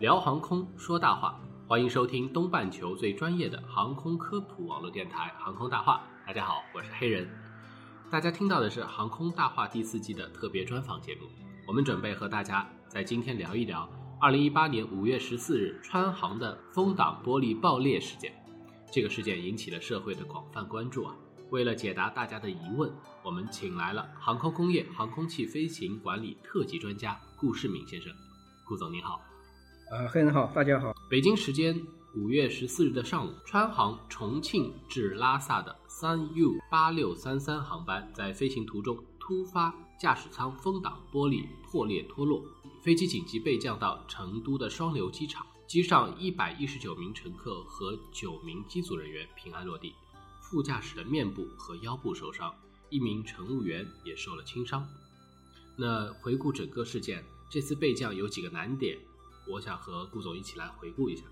聊航空说大话，欢迎收听东半球最专业的航空科普网络电台《航空大话》。大家好，我是黑人。大家听到的是《航空大话》第四季的特别专访节目。我们准备和大家在今天聊一聊2018年5月14日川航的风挡玻璃爆裂事件。这个事件引起了社会的广泛关注啊。为了解答大家的疑问，我们请来了航空工业航空器飞行管理特级专家顾世敏先生。顾总您好。呃，黑人好，大家好。北京时间五月十四日的上午，川航重庆至拉萨的三 U 八六三三航班在飞行途中突发驾驶舱风挡玻璃破裂脱落，飞机紧急备降到成都的双流机场，机上一百一十九名乘客和九名机组人员平安落地，副驾驶的面部和腰部受伤，一名乘务员也受了轻伤。那回顾整个事件，这次备降有几个难点？我想和顾总一起来回顾一下。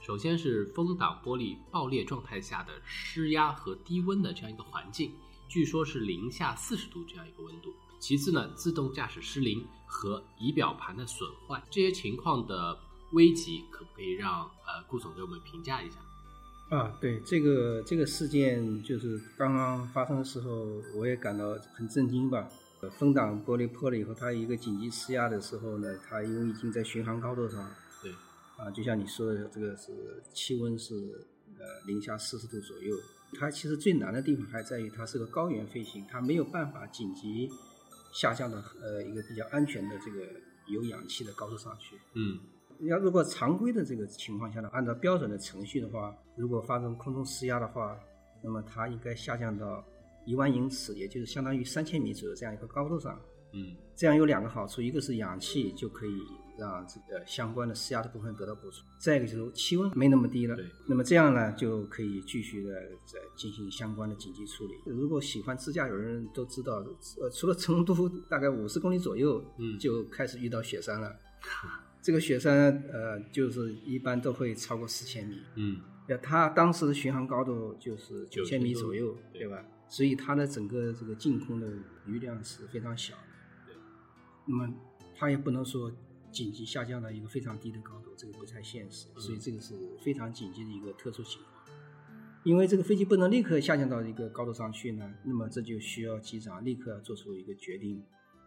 首先是风挡玻璃爆裂状态下的施压和低温的这样一个环境，据说是零下四十度这样一个温度。其次呢，自动驾驶失灵和仪表盘的损坏，这些情况的危急，可不可以让呃顾总给我们评价一下？啊，对这个这个事件，就是刚刚发生的时候，我也感到很震惊吧。风挡玻璃破了以后，它一个紧急施压的时候呢，它因为已经在巡航高度上，对，啊，就像你说的，这个是气温是呃零下四十度左右。它其实最难的地方还在于它是个高原飞行，它没有办法紧急下降到呃一个比较安全的这个有氧气的高度上去。嗯，要如果常规的这个情况下呢，按照标准的程序的话，如果发生空中施压的话，那么它应该下降到。一万英尺，也就是相当于三千米左右这样一个高度上，嗯，这样有两个好处，一个是氧气就可以让这个相关的施压的部分得到补充，再一个就是气温没那么低了，对，那么这样呢就可以继续的在进行相关的紧急处理。如果喜欢自驾游的人都知道，呃，除了成都大概五十公里左右，嗯，就开始遇到雪山了，这个雪山呃就是一般都会超过四千米，嗯，那它当时的巡航高度就是九千米左右，对吧？所以它的整个这个净空的余量是非常小的，对。那么它也不能说紧急下降到一个非常低的高度，这个不太现实。所以这个是非常紧急的一个特殊情况。因为这个飞机不能立刻下降到一个高度上去呢，那么这就需要机长立刻做出一个决定，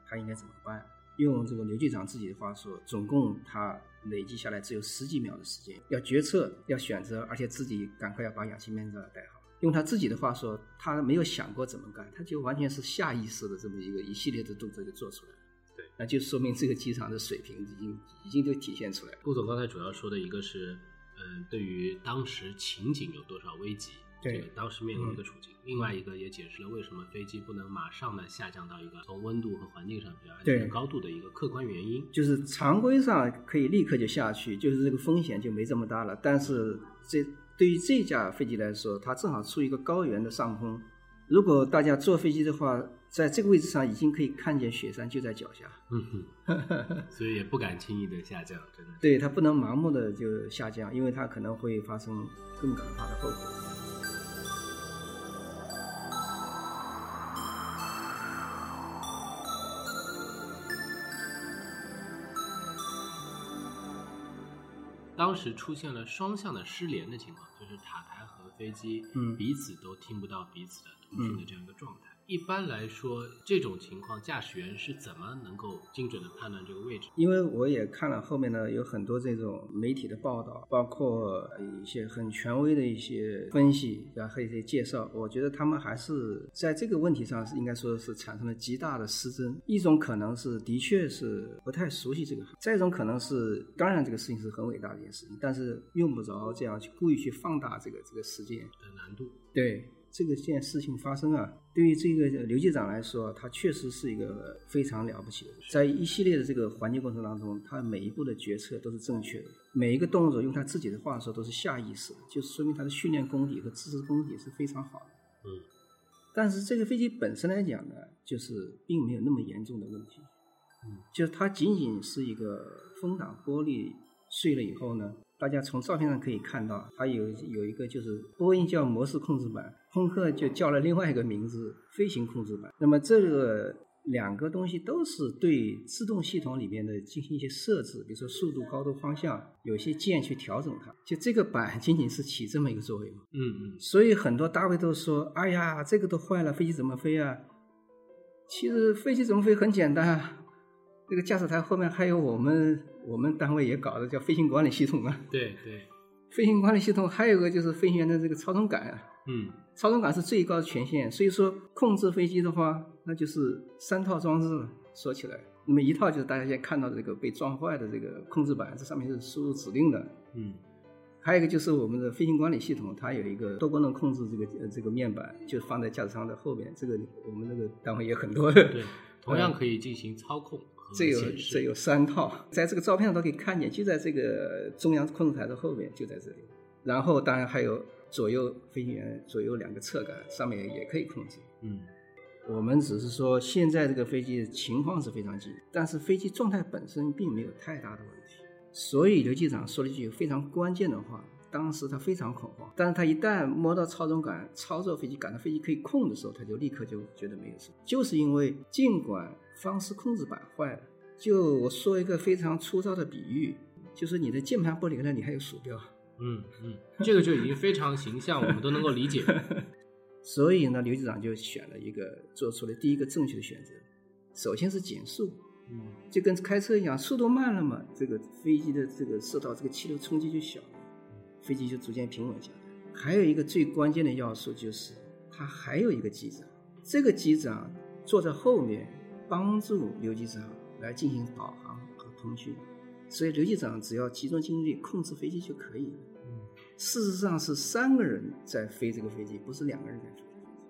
他应该怎么办？用这个刘机长自己的话说，总共他累计下来只有十几秒的时间，要决策，要选择，而且自己赶快要把氧气面罩戴好。用他自己的话说，他没有想过怎么干，他就完全是下意识的这么一个一系列的动作就做出来了。对，那就说明这个机场的水平已经已经都体现出来了。顾总刚才主要说的一个是，嗯，对于当时情景有多少危急，这个当时面临的处境；另外一个也解释了为什么飞机不能马上的下降到一个从温度和环境上比较安全的高度的一个客观原因。就是常规上可以立刻就下去，就是这个风险就没这么大了。但是这。对于这架飞机来说，它正好处于一个高原的上空。如果大家坐飞机的话，在这个位置上已经可以看见雪山就在脚下。嗯哼，所以也不敢轻易的下降，真的。对，它不能盲目的就下降，因为它可能会发生更可怕的后果。当时出现了双向的失联的情况，就是塔台和飞机彼此都听不到彼此的通讯的这样一个状态。一般来说，这种情况驾驶员是怎么能够精准的判断这个位置？因为我也看了后面呢，有很多这种媒体的报道，包括一些很权威的一些分析，然后一些介绍。我觉得他们还是在这个问题上是应该说是产生了极大的失真。一种可能是的确是不太熟悉这个，再一种可能是，当然这个事情是很伟大的一件事情，但是用不着这样去故意去放大这个这个事件的难度。对。这个件事情发生啊，对于这个刘机长来说，他确实是一个非常了不起的。在一系列的这个环节过程当中，他每一步的决策都是正确的，每一个动作用他自己的话说都是下意识的，就说明他的训练功底和知识功底是非常好的。嗯，但是这个飞机本身来讲呢，就是并没有那么严重的问题。嗯，就是它仅仅是一个风挡玻璃碎了以后呢。大家从照片上可以看到，它有有一个就是波音叫模式控制板，空客就叫了另外一个名字飞行控制板。那么这个两个东西都是对自动系统里面的进行一些设置，比如说速度、高度、方向，有些键去调整它。就这个板仅仅是起这么一个作用。嗯嗯，所以很多大位都说：“哎呀，这个都坏了，飞机怎么飞啊？”其实飞机怎么飞很简单啊，这个驾驶台后面还有我们我们单位也搞的叫飞行管理系统啊。对对，飞行管理系统还有个就是飞行员的这个操纵杆啊。嗯，操纵杆是最高的权限，所以说控制飞机的话，那就是三套装置。说起来，那么一套就是大家现在看到的这个被撞坏的这个控制板，这上面是输入指令的。嗯，还有一个就是我们的飞行管理系统，它有一个多功能控制这个呃这个面板，就放在驾驶舱的后面。这个我们那个单位也很多。对，同样可以进行操控和这有这有三套，在这个照片上都可以看见，就在这个中央控制台的后面，就在这里。然后当然还有左右飞行员左右两个侧杆，上面也可以控制。嗯我们只是说现在这个飞机情况是非常紧，但是飞机状态本身并没有太大的问题。所以刘机长说了一句非常关键的话，当时他非常恐慌，但是他一旦摸到操纵杆，操作飞机，感到飞机可以控的时候，他就立刻就觉得没有事，就是因为尽管方式控制板坏了，就我说一个非常粗糙的比喻，就是你的键盘不灵了，你还有鼠标。嗯嗯，这个就已经非常形象，我们都能够理解。所以呢，刘局长就选了一个做出了第一个正确的选择，首先是减速，嗯就跟开车一样，速度慢了嘛，这个飞机的这个受到这个气流冲击就小了，飞机就逐渐平稳下来。还有一个最关键的要素就是，他还有一个机长，这个机长坐在后面帮助刘机长来进行导航和通讯，所以刘机长只要集中精力控制飞机就可以了。嗯事实上是三个人在飞这个飞机，不是两个人在飞。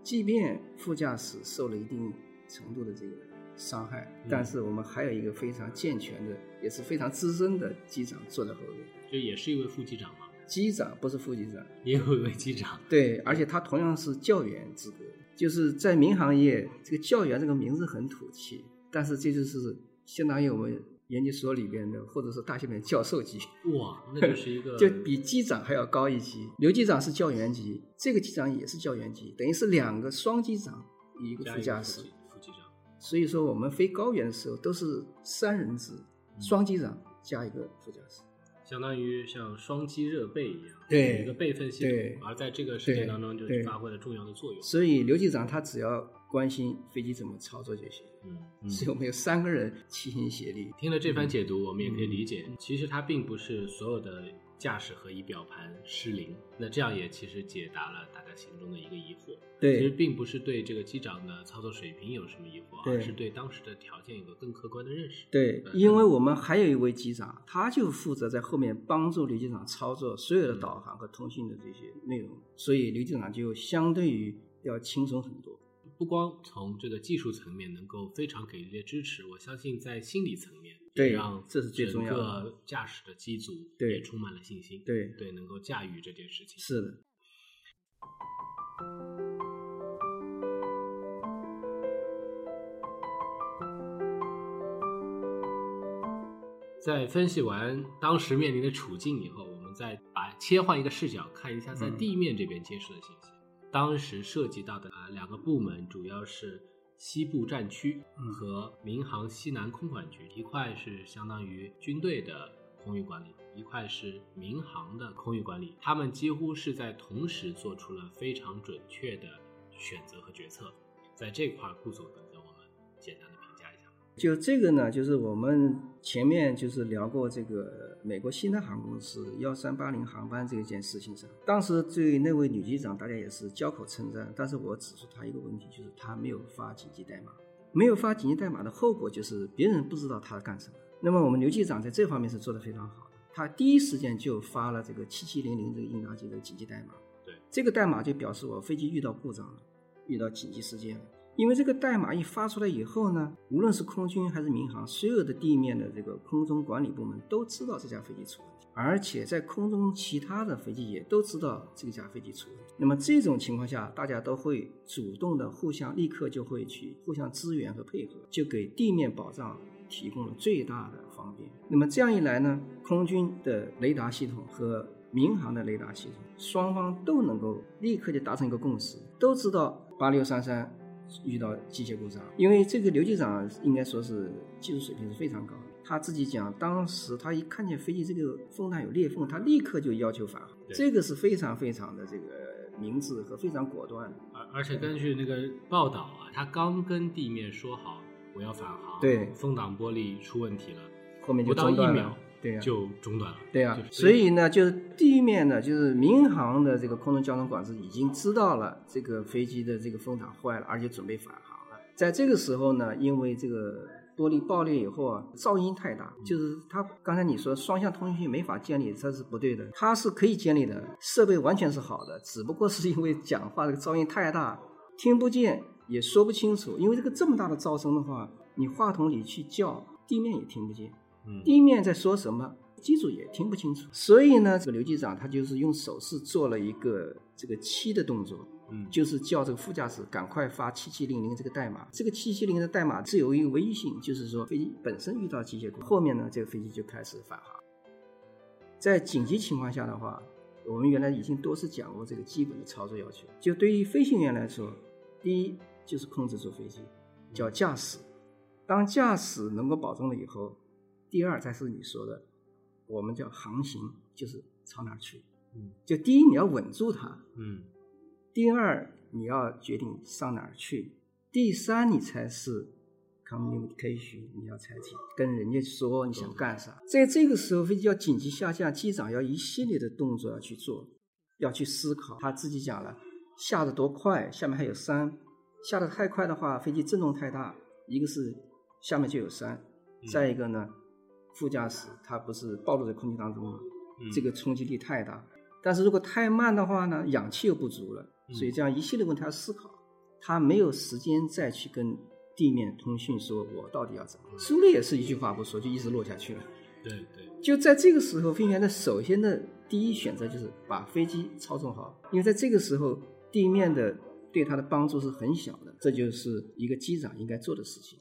即便副驾驶受了一定程度的这个伤害，嗯但是我们还有一个非常健全的，也是非常资深的机长坐在后面。这也是一位副机长嘛，机长不是副机长，也有一位机长。对，而且他同样是教员资格，就是在民航业，这个教员这个名字很土气，但是这就是相当于我们研究所里边的，或者是大学里面教授级。哇，那就是一个 就比机长还要高一级。刘机长是教员级，这个机长也是教员级，等于是两个双机长，一个副驾驶副机长。所以说我们飞高原的时候都是三人制，双机长加一个副驾驶。相当于像双机热备一样，对有一个备份系统，而在这个事件当中就是发挥了重要的作用。所以刘机长他只要关心飞机怎么操作就行。嗯嗯，所以我们有三个人齐心协力。听了这番解读，我们也可以理嗯解，其实他并不是所有的驾驶和仪表盘失灵。那这样也其实解答了大家心中的一个疑惑。对其实并不是对这个机长的操作水平有什么疑惑，而是对当时的条件有个更客观的认识。对，因为我们还有一位机长，他就负责在后面帮助刘机长操作所有的导航和通信的这些内容，所以刘机长就相对于要轻松很多。不光从这个技术层面能够非常给力的支持，我相信在心理层面，对也让这是最重要的驾驶的机组对也充满了信心，对对，能够驾驭这件事情。是的，在分析完当时面临的处境以后，我们再把切换一个视角，看一下在嗯地面这边接收的信息。当时涉及到的啊两个部门主要是西部战区嗯和民航西南空管局，一块是相当于军队的空域管理，一块是民航的空域管理。他们几乎是在同时做出了非常准确的选择和决策。在这块儿，顾总能跟我们简单？就这个呢，就是我们前面就是聊过这个美国西南航空公司幺三八零航班这件事情上，当时对那位女机长大家也是交口称赞，但是我指出她一个问题，就是她没有发紧急代码，没有发紧急代码的后果就是别人不知道她干什么。那么我们刘机长在这方面是做得非常好的，他第一时间就发了这个七七零零这个应答机的紧急代码，对，这个代码就表示我飞机遇到故障了，遇到紧急事件了。因为这个代码一发出来以后呢，无论是空军还是民航，所有的地面的这个空中管理部门都知道这架飞机出问题，而且在空中其他的飞机也都知道这架飞机出问题。那么这种情况下，大家都会主动的互相立刻就会去互相支援和配合，就给地面保障提供了最大的方便。那么这样一来呢，空军的雷达系统和民航的雷达系统，双方都能够立刻就达成一个共识，都知道八六三三遇到机械故障，因为这个刘机长应该说是技术水平是非常高的。他自己讲，当时他一看见飞机这个风挡有裂缝，他立刻就要求返航，这个是非常非常的这个明智和非常果断。而而且根据那个报道啊，他刚跟地面说好我要返航，对风挡玻璃出问题了，后面就不到一秒，对呀、就中断了。对呀、就所以呢，就是地面呢，就是民航的这个空中交通管制已经知道了这个飞机的这个风挡坏了，而且准备返航了。在这个时候呢，因为这个玻璃爆裂以后啊，噪音太大，就是它刚才你说双向通讯没法建立，这是不对的，它是可以建立的，设备完全是好的，只不过是因为讲话这个噪音太大，听不见也说不清楚，因为这个这么大的。噪声的。话，你话筒里去叫，地面也听不见。嗯，地面在说什么，机组也听不清楚。所以呢，这个刘机长他就是用手势做了一个这个七的动作，嗯，就是叫这个副驾驶赶快发七七零零这个代码。这个七七零的代码是有一个唯一性，就是说飞机本身遇到机械故障，后面呢这个飞机就开始返航。在紧急情况下的话，我们原来已经多次讲过这个基本的操作要求。就对于飞行员来说，第一就是控制住飞机，叫驾驶。当驾驶能够保证了以后，第二才是你说的，我们叫航行，就是朝哪儿去。嗯，就第一你要稳住它，嗯第二你要决定上哪儿去，第三你才是 communication，你要采取跟人家说你想干啥。在这个时候，飞机要紧急下降，机长要一系列的动作要去做，要去思考。他自己讲了，下得多快，下面还有山，下得太快的话，飞机震动太大，一个是下面就有山，再一个呢，副驾驶他不是暴露在空气当中吗？嗯这个冲击力太大。但是如果太慢的话呢，氧气又不足了，嗯所以这样一系列问题要思考，他没有时间再去跟地面通讯说我到底要怎么。苏烈也是一句话不说就一直落下去了。对对，就在这个时候，飞行员的首先的第一选择就是把飞机操纵好，因为在这个时候地面的对他的帮助是很小的，这就是一个机长应该做的事情。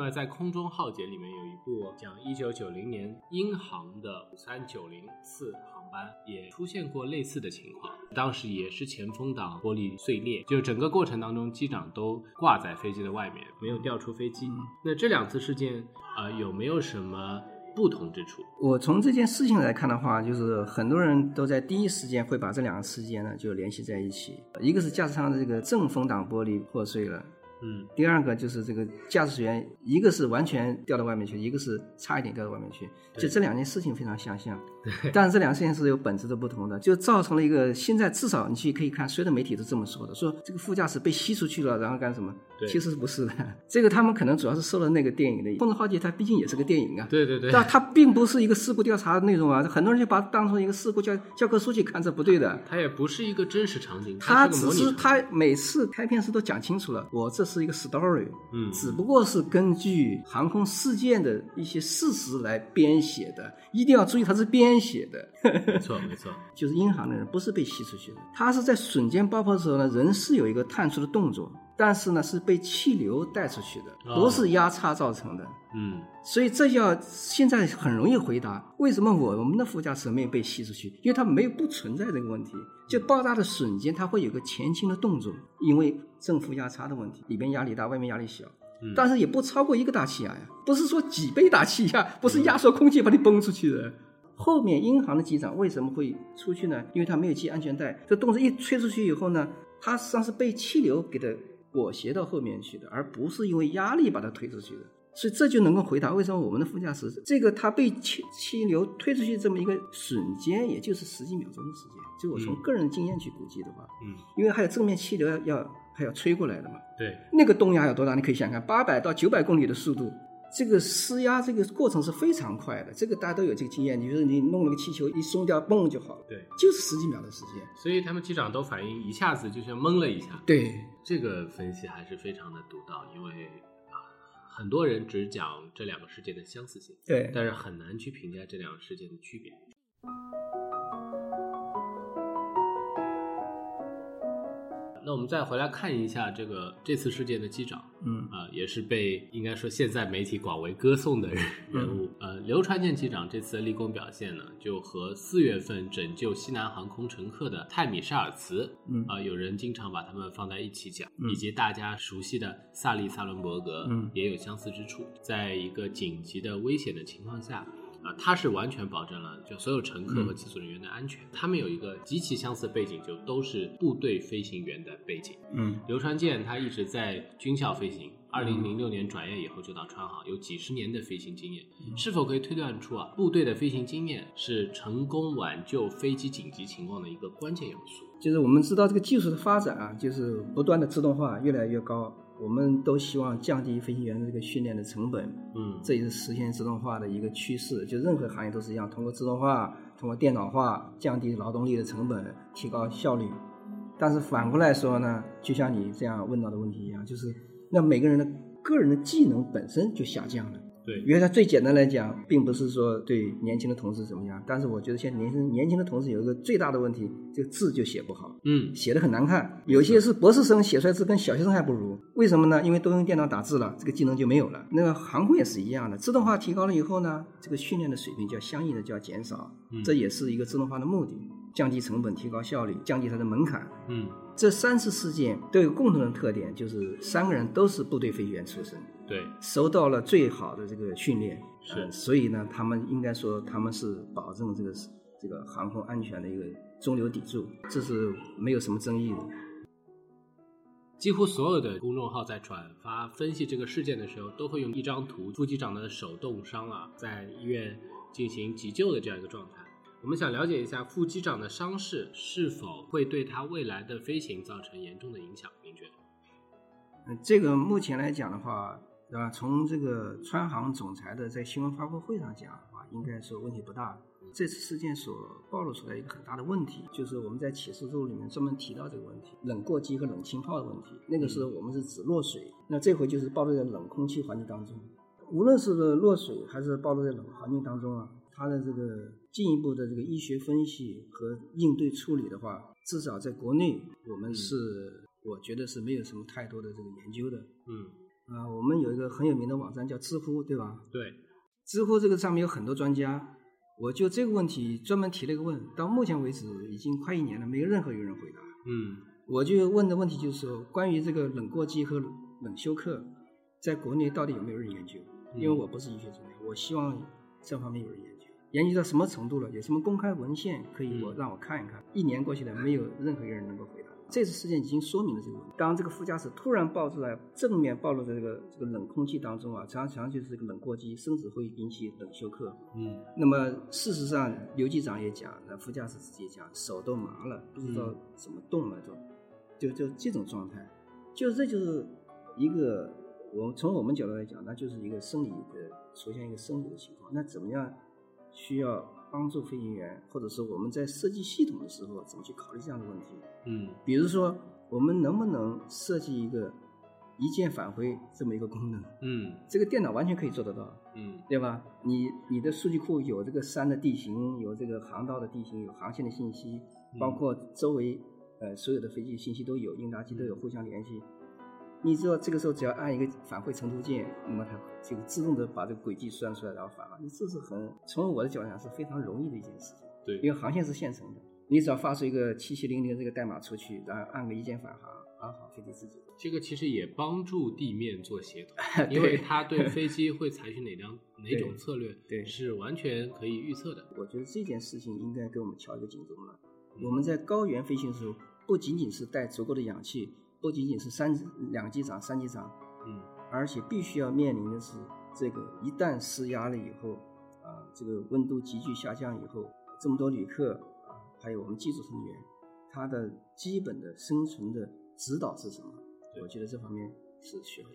另外，在《空中浩劫》里面有一部讲一九九零年英航的五三九零次航班，也出现过类似的情况。当时也是前风挡玻璃碎裂，就整个过程当中，机长都挂在飞机的外面，没有掉出飞机。那这两次事件，呃，有没有什么不同之处？我从这件事情来看的话，就是很多人都在第一时间会把这两个事件呢就联系在一起，一个是驾驶舱的这个正风挡玻璃破碎了。嗯。第二个就是这个驾驶员，一个是完全掉到外面去，一个是差一点掉到外面去，就这两件事情非常相像，但是这两件事情是有本质的不同的，就造成了一个现在至少你去可以看，所有的媒体都这么说的，说这个副驾驶被吸出去了，然后干什么？对。其实不是？的，这个他们可能主要是受了那个电影的《空中浩劫》，它毕竟也是个电影啊，对对对，但它并不是一个事故调查的内容啊，很多人就把它当成一个事故教教科书去看，这不对的。它也不是一个真实场景，它只是个模拟场景。是他每次开片时都讲清楚了，我这是一个 story，嗯只不过是根据航空事件的一些事实来编写的，一定要注意它是编写的。没错没错，就是英航的人不是被吸出去的，他是在瞬间爆破的时候呢，人是有一个探出的动作，但是呢是被气流带出去的，哦不是压差造成的。嗯所以这要现在很容易回答，为什么我我们的副驾驶没有被吸出去？因为它没有不存在这个问题。就爆炸的瞬间，它会有个前倾的动作，因为正负压差的问题，里边压力大，外面压力小，嗯但是也不超过一个大气压呀，不是说几倍大气压，不是压缩空气把你崩出去的。后面英航的机长为什么会出去呢？因为他没有系安全带，这动作一吹出去以后呢，他实际上是被气流给它裹挟到后面去的，而不是因为压力把它推出去的。所以这就能够回答为什么我们的副驾驶这个他被气气流推出去这么一个瞬间，也就是十几秒钟的时间。就我从嗯个人经验去估计的话，嗯，因为还有正面气流要要还要吹过来的嘛，对，那个动压有多大？你可以想想看，八百到九百公里的速度，这个施压这个过程是非常快的。这个大家都有这个经验，就是你弄了个气球一松掉，嘣就好了，对，就是十几秒的时间。所以他们机长都反应一下子就像懵了一下。对，这个分析还是非常的独到，因为啊，很多人只讲这两个事件的相似性，对，但是很难去评价这两个事件的区别。那那我们再回来看一下这个这次事件的机长，嗯啊、也是被应该说现在媒体广为歌颂的人人物。呃，刘传健机长这次的立功表现呢，就和四月份拯救西南航空乘客的泰米沙尔茨，嗯啊、有人经常把他们放在一起讲，嗯以及大家熟悉的萨利萨伦伯格，嗯也有相似之处。在一个紧急的危险的情况下。啊，他是完全保证了就所有乘客和嗯机组人员的安全。他们有一个极其相似的背景，就都是部队飞行员的背景。嗯刘传健他一直在军校飞行，二零零六年转业以后就到川航，有几十年的飞行经验。是否可以推断出啊，部队的飞行经验是成功挽救飞机紧急情况的一个关键要素？就是我们知道这个技术的发展啊，就是不断的自动化越来越高，我们都希望降低飞行员的这个训练的成本，嗯，这也是实现自动化的一个趋势。就任何行业都是一样，通过自动化、通过电脑化降低劳动力的成本，提高效率。但是反过来说呢，就像你这样问到的问题一样，就是那每个人的个人的技能本身就下降了。对，因为它最简单来讲，并不是说对年轻的同事怎么样，但是我觉得现在年轻年轻的同事有一个最大的问题，这个字就写不好。嗯，写的很难看，有些是博士生写出来字跟小学生还不如。为什么呢？因为都用电脑打字了，这个技能就没有了。那个航空也是一样的，自动化提高了以后呢，这个训练的水平就要相应的就要减少，嗯这也是一个自动化的目的，降低成本，提高效率，降低它的门槛。嗯，这三次事件都有共同的特点，就是三个人都是部队飞行员出身，对，受到了最好的这个训练，是呃所以呢，他们应该说他们是保证这个这个航空安全的一个中流砥柱，这是没有什么争议的。几乎所有的公众号在转发分析这个事件的时候，都会用一张图，副机长的手冻伤啊，在医院进行急救的这样一个状态。我们想了解一下副机长的伤势是否会对他未来的飞行造成严重的影响？您觉得？嗯，这个目前来讲的话，对吧？从这个川航总裁的在新闻发布会上讲的话，应该说问题不大。这次事件所暴露出来一个很大的问题，就是我们在起诉书里面专门提到这个问题，冷过机和冷浸泡的问题。那个时候我们是指落水，那这回就是暴露在冷空气环境当中。无论是落水还是暴露在冷环境当中啊，它的这个进一步的这个医学分析和应对处理的话，至少在国内我们是、我觉得是没有什么太多的这个研究的。嗯，啊、我们有一个很有名的网站叫知乎，对吧？对，知乎这个上面有很多专家，我就这个问题专门提了一个问，到目前为止已经快一年了，没有任何有人回答。嗯我就问的问题就是说，关于这个冷过机和冷休克，在国内到底有没有人研究？因为我不是医学专家，我希望这方面有人研究。研究到什么程度了？有什么公开文献可以我嗯让我看一看？一年过去了，没有任何一个人能够回答。这次事件已经说明了这个问题。当这个副驾驶突然爆出来，正面暴露在这个这个冷空气当中啊，常常就是这个冷过激，甚至会引起冷休克。嗯那么事实上，刘机长也讲，那副驾驶自己也讲，手都麻了，不知道嗯怎么动了都，就就这种状态，就这就是一个我从我们角度来讲，那就是一个生理的出现一个生理的情况。那怎么样需要帮助飞行员，或者是我们在设计系统的时候怎么去考虑这样的问题？嗯比如说，我们能不能设计一个一键返回这么一个功能？嗯这个电脑完全可以做得到。嗯对吧？你你的数据库有这个山的地形，有这个航道的地形，有航线的信息，包括周围呃所有的飞机信息都有，应答机都有互相联系。你知道这个时候只要按一个返回程度键，那么它这个自动的把这个轨迹算出来，然后返回。你这是很从我的角度上是非常容易的一件事情，对，因为航线是现成的，你只要发出一个七七零零这个代码出去，然后按个一键返航，啊好，飞机自己。这个其实也帮助地面做协同，因为它对飞机会采取哪张 哪种策略，对是完全可以预测的。我觉得这件事情应该给我们敲一个警钟了。嗯我们在高原飞行的时候，不仅仅是带足够的氧气，不仅仅是三两机长、三机长，嗯而且必须要面临的是这个一旦施压了以后，啊，这个温度急剧下降以后，这么多旅客啊，还有我们机组成员，他的基本的生存的指导是什么？我觉得这方面是需要。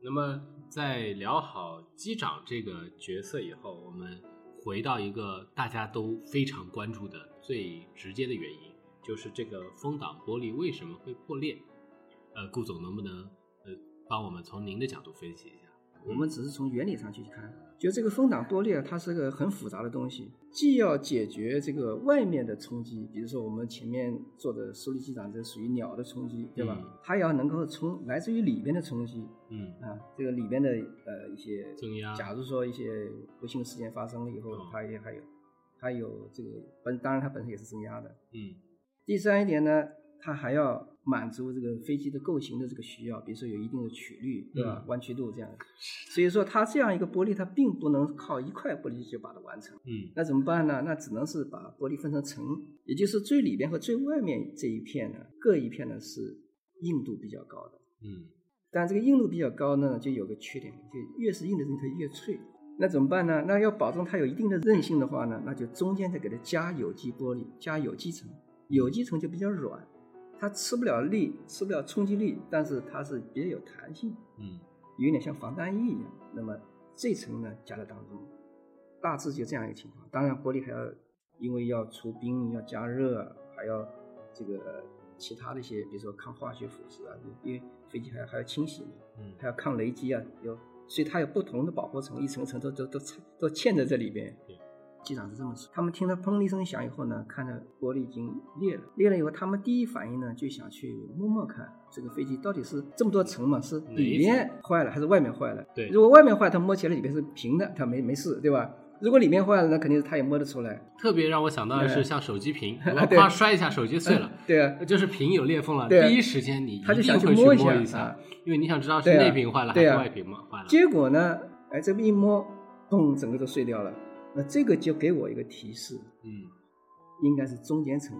那么在聊好机长这个角色以后，我们回到一个大家都非常关注的最直接的原因，就是这个风挡玻璃为什么会破裂？呃，顾总能不能呃帮我们从您的角度分析一下？我们只是从原理上去看。就这个风挡玻璃啊，它是个很复杂的东西，既要解决这个外面的冲击，比如说我们前面做的受力机长，这属于鸟的冲击，对吧？它要能够从来自于里边的冲击，嗯啊，这个里边的呃一些增压，假如说一些不幸事件发生了以后，它也还有，它有这个本，当然它本身也是增压的，嗯。第三一点呢，它还要。满足这个飞机的构型的这个需要，比如说有一定的曲率，对吧？弯曲度这样，所以说它这样一个玻璃，它并不能靠一块玻璃就把它完成。嗯，那怎么办呢？那只能是把玻璃分成层，也就是最里边和最外面这一片呢，各一片呢是硬度比较高的。嗯，但这个硬度比较高呢，就有个缺点，就越是硬的东西它越脆。那怎么办呢？那要保证它有一定的韧性的话呢，那就中间再给它加有机玻璃，加有机层，有机层就比较软。它吃不了力，吃不了冲击力，但是它是比较有弹性，嗯，有点像防弹衣一样。那么这层呢加在当中，大致就这样一个情况。当然玻璃还要因为要除冰、要加热，还要这个其他的一些，比如说抗化学腐蚀啊，因为飞机还还要清洗嘛，嗯，还要抗雷击啊，有，所以它有不同的保护层，一层层都都都都嵌在这里边。机长是这么说，他们听到砰的一声响以后呢，看到玻璃已经裂了，裂了以后，他们第一反应呢就想去摸摸看，这个飞机到底是这么多层嘛，是里面坏了还是外面坏了？对，如果外面坏，它摸起来里面是平的，它没没事，对吧？如果里面坏了，那肯定是他也摸得出来。特别让我想到的是像手机屏，如果夸摔一下手机碎了，对啊，就是屏有裂缝了，第一时间你他就想去摸一下，因为你想知道是内屏坏了还是外屏嘛坏了。结果呢，哎，这么一摸，咚，整个都碎掉了。那这个就给我一个提示，嗯，应该是中间层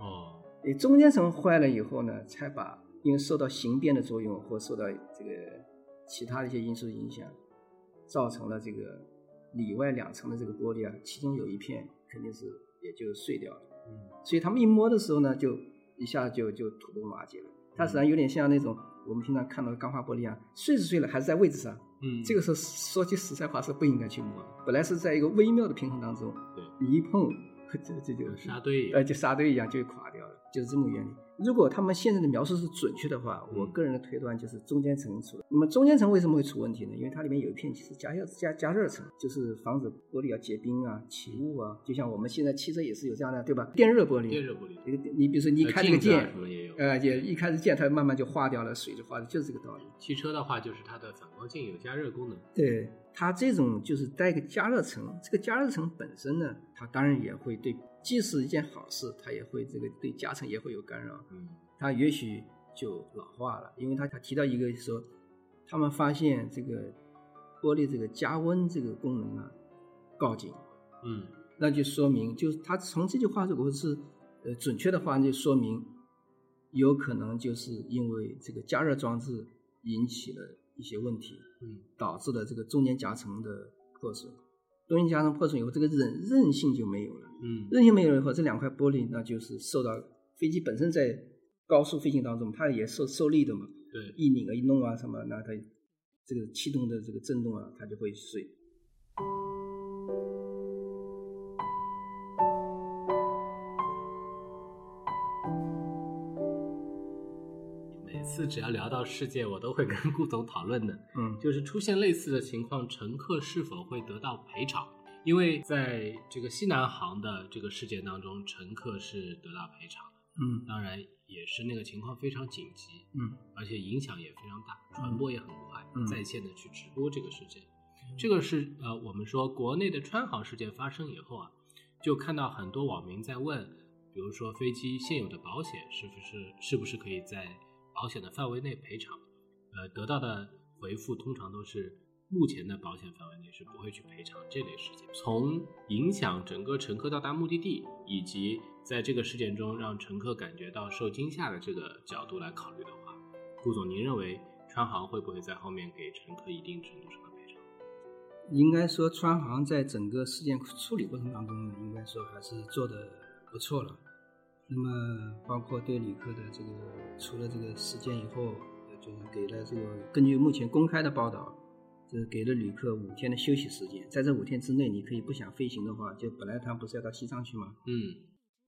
哦，你中间层坏了以后呢，才把因为受到形变的作用或受到这个其他的一些因素影响，造成了这个里外两层的这个玻璃啊，其中有一片肯定是也就碎掉了，嗯，所以他们一摸的时候呢，就一下就就土崩瓦解了。它实际上有点像那种我们平常看到的钢化玻璃啊，碎是碎了，还是在位置上。嗯，这个时候说句实在话是不应该去摸，本来是在一个微妙的平衡当中，对，你一碰，这这就沙堆，呃，就沙堆一样就垮掉了，就是这么原理。如果他们现在的描述是准确的话，我个人的推断就是中间层出了。那么中间层为什么会出问题呢？因为它里面有一片是加热加加热层，就是防止玻璃要结冰啊、起雾啊。就像我们现在汽车也是有这样的，对吧？电热玻璃，电热玻璃，你你比如说你开这个键，也有，呃，也一开始键它慢慢就化掉了，水就化了，就是这个道理。汽车的话就是它的反光镜有加热功能，对它这种就是带个加热层，这个加热层本身呢，它当然也会对，既是一件好事，它也会这个对夹层也会有干扰，嗯。它也许就老化了，因为他他提到一个说，他们发现这个玻璃这个加温这个功能啊告警，嗯，那就说明就是他从这句话如果是呃准确的话，就说明有可能就是因为这个加热装置引起了一些问题，嗯，导致了这个中间夹层的破损，中间夹层破损以后，这个韧韧性就没有了，嗯，韧性没有了以后，这两块玻璃那就是受到飞机本身在高速飞行当中，它也受受力的嘛。对，一拧啊一弄啊什么，那它这个气动的这个震动啊，它就会碎。次只要聊到世界，我都会跟顾总讨论的。嗯，就是出现类似的情况，乘客是否会得到赔偿？因为在这个西南航的这个事件当中，乘客是得到赔偿。嗯，当然也是那个情况非常紧急，嗯，而且影响也非常大，传播也很快，嗯，在线的去直播这个事件，这个是呃，我们说国内的川航事件发生以后啊，就看到很多网民在问，比如说飞机现有的保险是不是是不是可以在保险的范围内赔偿，呃，得到的回复通常都是。目前的保险范围内是不会去赔偿这类事件。从影响整个乘客到达目的地，以及在这个事件中让乘客感觉到受惊吓的这个角度来考虑的话，顾总，您认为川航会不会在后面给乘客一定程度上的赔偿？应该说，川航在整个事件处理过程当中，应该说还是做的不错了。那么，包括对旅客的这个，除了这个事件以后，就是给了这个根据目前公开的报道。就是给了旅客五天的休息时间，在这五天之内，你可以不想飞行的话，就本来他不是要到西藏去吗？嗯，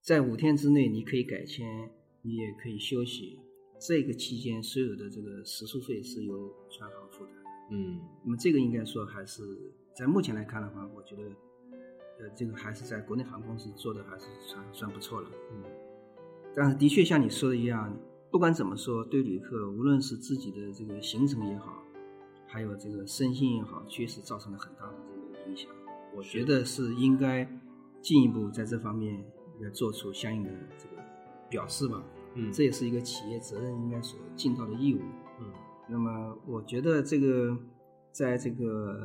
在五天之内，你可以改签，你也可以休息。这个期间，所有的这个食宿费是由川航负担。嗯那么这个应该说还是在目前来看的话，我觉得，呃，这个还是在国内航空公司做的还是算算不错了。嗯但是的确像你说的一样，不管怎么说，对旅客无论是自己的这个行程也好，还有这个身心也好，确实造成了很大的这个影响。我觉得是应该进一步在这方面要做出相应的这个表示吧。嗯这也是一个企业责任应该所尽到的义务。嗯那么我觉得这个在这个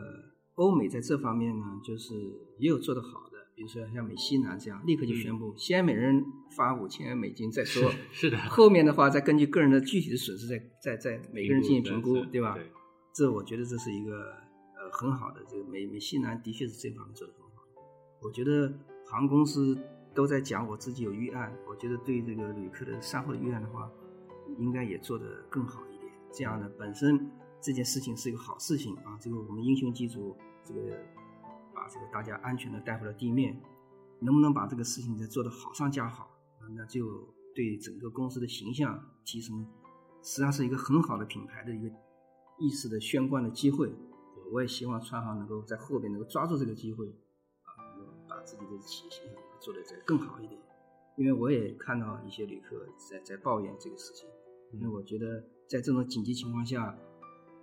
欧美在这方面呢，就是也有做得好的，比如说像美西南这样，立刻就宣布，先每人发五千美金再说，嗯是的，后面的话再根据个人的具体的损失再再再每个人进行评估，对对吧？对，这我觉得这是一个呃很好的，这个美美西南的确是这方面做得很好。我觉得航空公司都在讲我自己有预案，我觉得对这个旅客的善后的预案的话，应该也做得更好一点。这样呢，本身这件事情是一个好事情啊，这个我们英雄机组这个把这个大家安全的带回了地面，能不能把这个事情再做得好上加好，啊那就对整个公司的形象提升，实际上是一个很好的品牌的一个意识的宣贯的机会。我也希望川航能够在后边能够抓住这个机会，啊，能够把自己的企业形象做得再更好一点。因为我也看到一些旅客在在抱怨这个事情，因为我觉得在这种紧急情况下，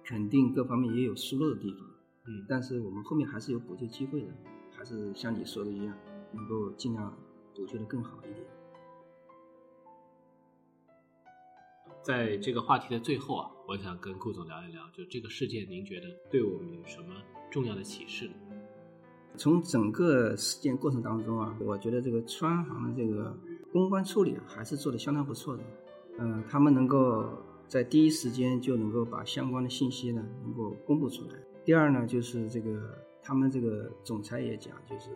肯定各方面也有疏漏的地方，嗯但是我们后面还是有补救机会的，还是像你说的一样，能够尽量补救的更好一点。在这个话题的最后啊，我想跟顾总聊一聊，就这个事件，您觉得对我们有什么重要的启示呢？从整个事件过程当中啊，我觉得这个川航的这个公关处理啊，还是做的相当不错的。嗯、他们能够在第一时间就能够把相关的信息呢能够公布出来。第二呢，就是这个他们这个总裁也讲，就是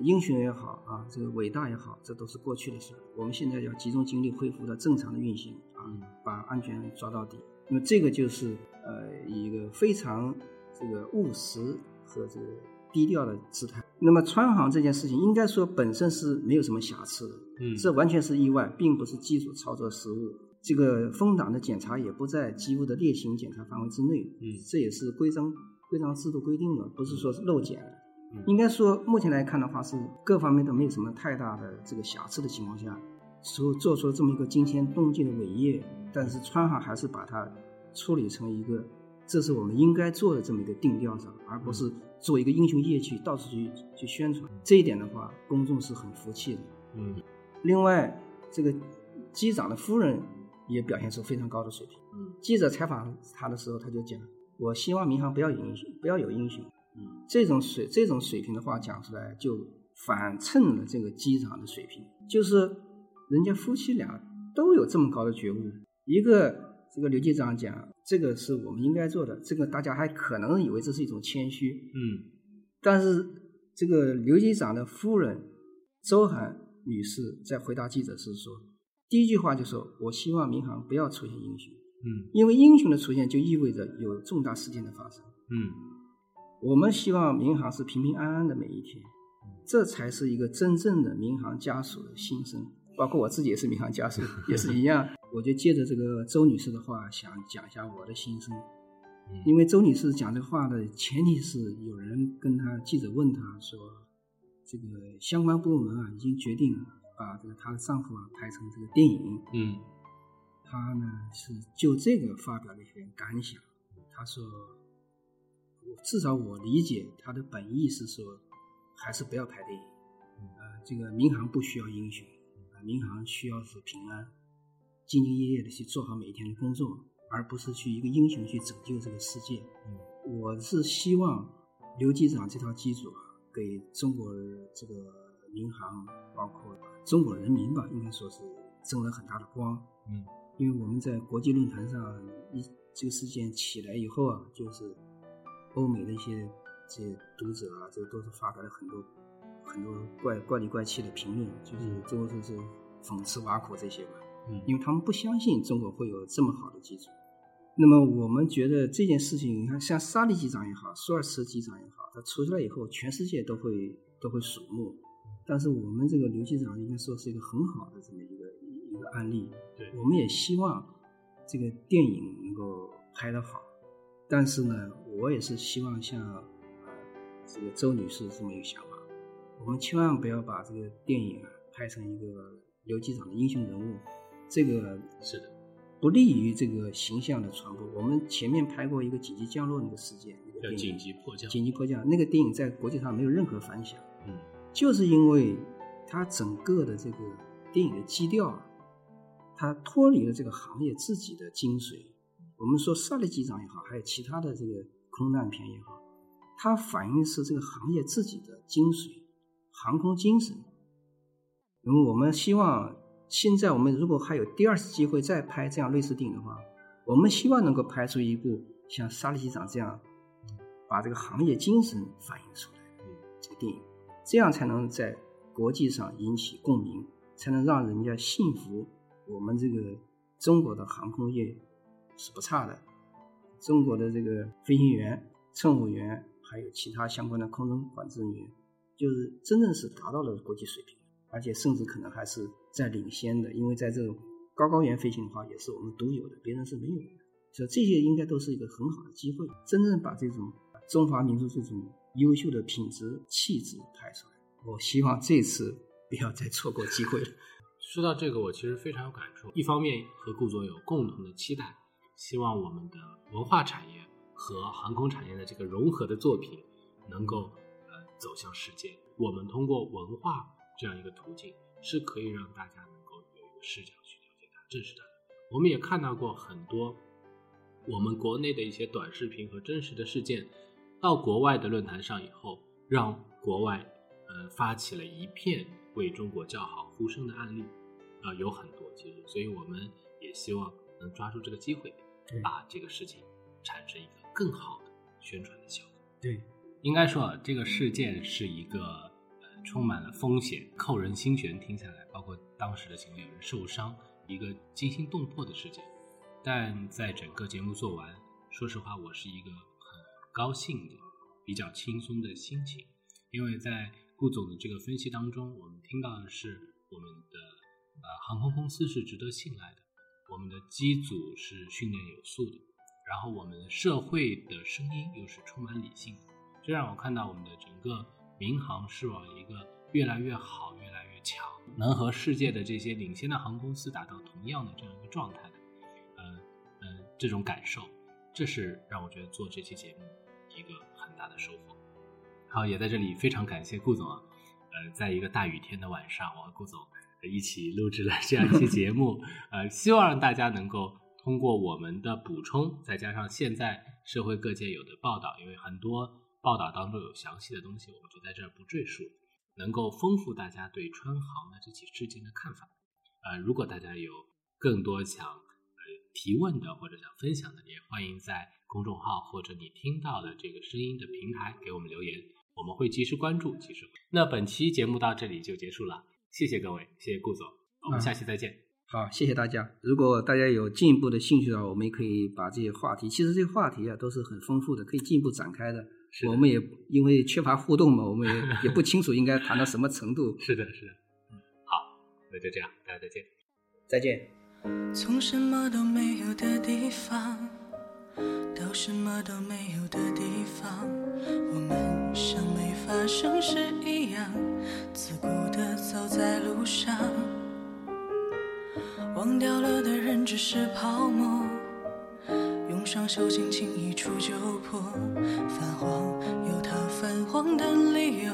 英雄也好啊，这个伟大也好，这都是过去的事儿。我们现在要集中精力恢复到正常的运行啊，把安全抓到底。那么这个就是呃一个非常这个务实和这个低调的姿态。那么川航这件事情，应该说本身是没有什么瑕疵的，嗯这完全是意外，并不是技术操作失误。这个风挡的检查也不在机务的例行检查范围之内，嗯这也是规章规章制度规定的，不是说是漏检应该说，目前来看的话，是各方面都没有什么太大的这个瑕疵的情况下，所做出了这么一个惊天动地的伟业，但是川航还是把它处理成一个，这是我们应该做的这么一个定调上，而不是做一个英雄业绩到处去去宣传。这一点的话，公众是很服气的。嗯另外，这个机长的夫人也表现出非常高的水平。嗯记者采访他的时候，他就讲：“我希望民航不要有英雄，不要有英雄。”嗯这种水这种水平的话讲出来，就反衬了这个机长的水平，就是人家夫妻俩都有这么高的觉悟。一个这个刘机长讲，这个是我们应该做的，这个大家还可能以为这是一种谦虚，嗯但是这个刘机长的夫人周涵女士在回答记者时说，第一句话就说：“我希望民航不要出现英雄，嗯因为英雄的出现就意味着有重大事件的发生。嗯我们希望民航是平平安安的每一天，这才是一个真正的民航家属的心声。包括我自己也是民航家属，也是一样。我就借着这个周女士的话，想讲一下我的心声。因为周女士讲这话的前提是有人跟她记者问她说，这个相关部门啊已经决定把这个她的丈夫啊拍成这个电影，嗯她呢是就这个发表了一篇感想。他说，我至少我理解他的本意是说，还是不要拍电影。呃，这个民航不需要英雄，呃民航需要是平安，兢兢业业的去做好每一天的工作，而不是去一个英雄去拯救这个世界。我是希望刘机长这套机组啊，给中国这个民航，包括中国人民吧，应该说是争了很大的光。嗯，因为我们在国际论坛上一这个事件起来以后啊，就是欧美的一些这些读者啊，这都是发表了很多很多怪怪里怪气的评论，就是最后说是讽刺挖苦这些吧。嗯因为他们不相信中国会有这么好的机组。那么我们觉得这件事情，你看像沙利机长也好，舒尔茨机长也好，他出来以后，全世界都会都会瞩目。但是我们这个刘机长应该说是一个很好的这么一个一个案例。对我们也希望这个电影能够拍得好。但是呢，我也是希望像呃这个周女士这么一个想法，我们千万不要把这个电影啊拍成一个游击场的英雄人物，这个是的，不利于这个形象的传播。我们前面拍过一个紧急降落那个事件，那个叫电影紧急迫降。紧急迫降那个电影在国际上没有任何反响，嗯，就是因为它整个的这个电影的基调啊，它脱离了这个行业自己的精髓。我们说《萨利机长》也好，还有其他的这个空难片也好，它反映的是这个行业自己的精髓，航空精神。那么我们希望现在我们如果还有第二次机会再拍这样类似电影的话，我们希望能够拍出一部像《萨利机长》这样把这个行业精神反映出来的这个电影，这样才能在国际上引起共鸣，才能让人家信服我们这个中国的航空业是不差的。中国的这个飞行员、乘务员，还有其他相关的空中管制人员，就是真正是达到了国际水平，而且甚至可能还是在领先的。因为在这种高高原飞行的话，也是我们独有的，别人是没有的。所以这些应该都是一个很好的机会，真正把这种中华民族这种优秀的品质、气质拍出来。我希望这次不要再错过机会了。说到这个，我其实非常有感触。一方面和顾总有共同的期待，希望我们的文化产业和航空产业的这个融合的作品能够呃走向世界。我们通过文化这样一个途径，是可以让大家能够有一个视角去了解它、认识它。我们也看到过很多我们国内的一些短视频和真实的事件，到国外的论坛上以后，让国外呃发起了一片为中国叫好呼声的案例，啊、有很多其实，所以我们也希望能抓住这个机会，把这个事情产生一个更好的宣传的效果。对，应该说，这个事件是一个呃充满了风险、扣人心弦，听下来，包括当时的情况有人受伤，一个惊心动魄的事件。但在整个节目做完，说实话，我是一个很高兴的、比较轻松的心情，因为在顾总的这个分析当中，我们听到的是我们的呃航空公司是值得信赖的，我们的机组是训练有素的，然后我们的社会的声音又是充满理性的，这让我看到我们的整个民航是往一个越来越好、越来越强，能和世界的这些领先的航空公司达到同样的这样一个状态的，呃呃这种感受，这是让我觉得做这期节目一个很大的收获。好，也在这里非常感谢顾总啊，呃，在一个大雨天的晚上，我和顾总一起录制了这样一期节目，呃，希望大家能够通过我们的补充，再加上现在社会各界有的报道，因为很多报道当中有详细的东西，我们就在这儿不赘述，能够丰富大家对川航的这起事件的看法。呃，如果大家有更多想呃提问的或者想分享的，也欢迎在公众号或者你听到的这个声音的平台给我们留言，我们会及时关注，及时。那本期节目到这里就结束了，谢谢各位，谢谢顾总，我们啊下期再见。好，谢谢大家。如果大家有进一步的兴趣的话，我们也可以把这些话题，其实这些话题啊都是很丰富的，可以进一步展开的。是的我们也因为缺乏互动嘛，我们也 也不清楚应该谈到什么程度。是的，是的，嗯，好，那就这样，大家再见。再见。从什么都没有的地方到什么都没有的地方，我们像没发生时一样，自顾地走在路上。忘掉了的人只是泡沫，用双手轻轻一触就破。泛黄有它泛黄的理由，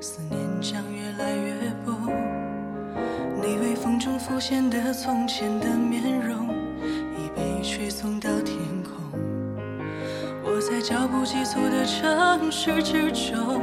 思念将越来越薄。你微风中浮现的从前的面容，已被吹送到天空。我在脚步急促的城市之中，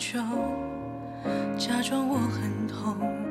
就，假装我很痛。